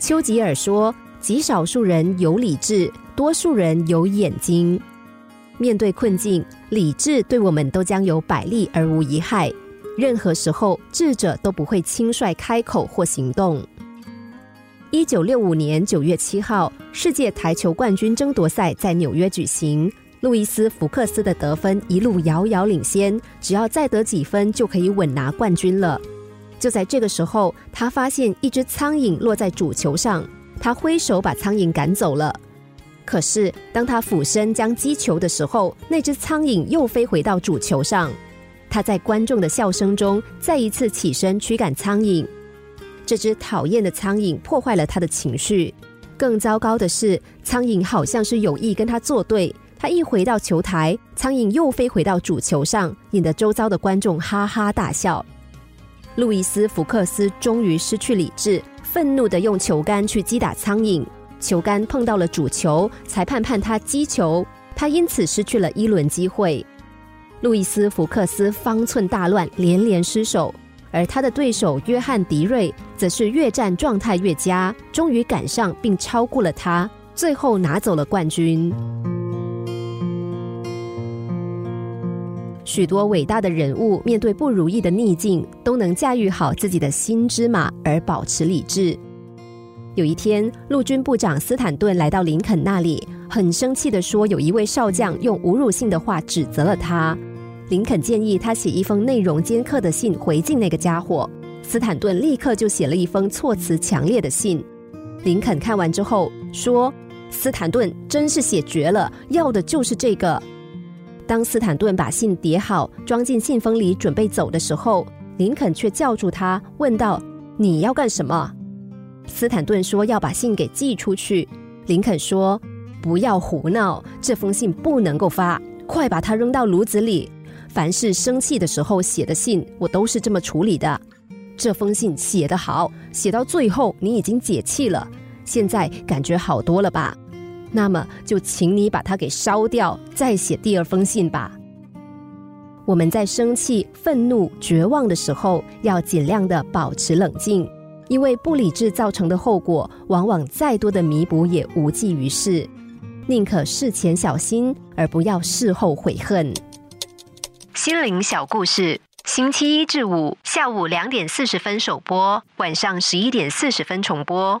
丘吉尔说：“极少数人有理智，多数人有眼睛。面对困境，理智对我们都将有百利而无一害。任何时候，智者都不会轻率开口或行动。”一九六五年九月七号，世界台球冠军争夺赛在纽约举行。路易斯·福克斯的得分一路遥遥领先，只要再得几分就可以稳拿冠军了。就在这个时候，他发现一只苍蝇落在主球上，他挥手把苍蝇赶走了。可是当他俯身将击球的时候，那只苍蝇又飞回到主球上。他在观众的笑声中再一次起身驱赶苍蝇。这只讨厌的苍蝇破坏了他的情绪。更糟糕的是，苍蝇好像是有意跟他作对。他一回到球台，苍蝇又飞回到主球上，引得周遭的观众哈哈大笑。路易斯·福克斯终于失去理智，愤怒的用球杆去击打苍蝇，球杆碰到了主球，裁判判他击球，他因此失去了一轮机会。路易斯·福克斯方寸大乱，连连失手，而他的对手约翰·迪瑞则是越战状态越佳，终于赶上并超过了他，最后拿走了冠军。许多伟大的人物面对不如意的逆境，都能驾驭好自己的心之马而保持理智。有一天，陆军部长斯坦顿来到林肯那里，很生气地说：“有一位少将用侮辱性的话指责了他。”林肯建议他写一封内容尖刻的信回敬那个家伙。斯坦顿立刻就写了一封措辞强烈的信。林肯看完之后说：“斯坦顿真是写绝了，要的就是这个。”当斯坦顿把信叠好，装进信封里，准备走的时候，林肯却叫住他，问道：“你要干什么？”斯坦顿说：“要把信给寄出去。”林肯说：“不要胡闹，这封信不能够发，快把它扔到炉子里。凡是生气的时候写的信，我都是这么处理的。这封信写得好，写到最后你已经解气了，现在感觉好多了吧？”那么就请你把它给烧掉，再写第二封信吧。我们在生气、愤怒、绝望的时候，要尽量的保持冷静，因为不理智造成的后果，往往再多的弥补也无济于事。宁可事前小心，而不要事后悔恨。心灵小故事，星期一至五下午两点四十分首播，晚上十一点四十分重播。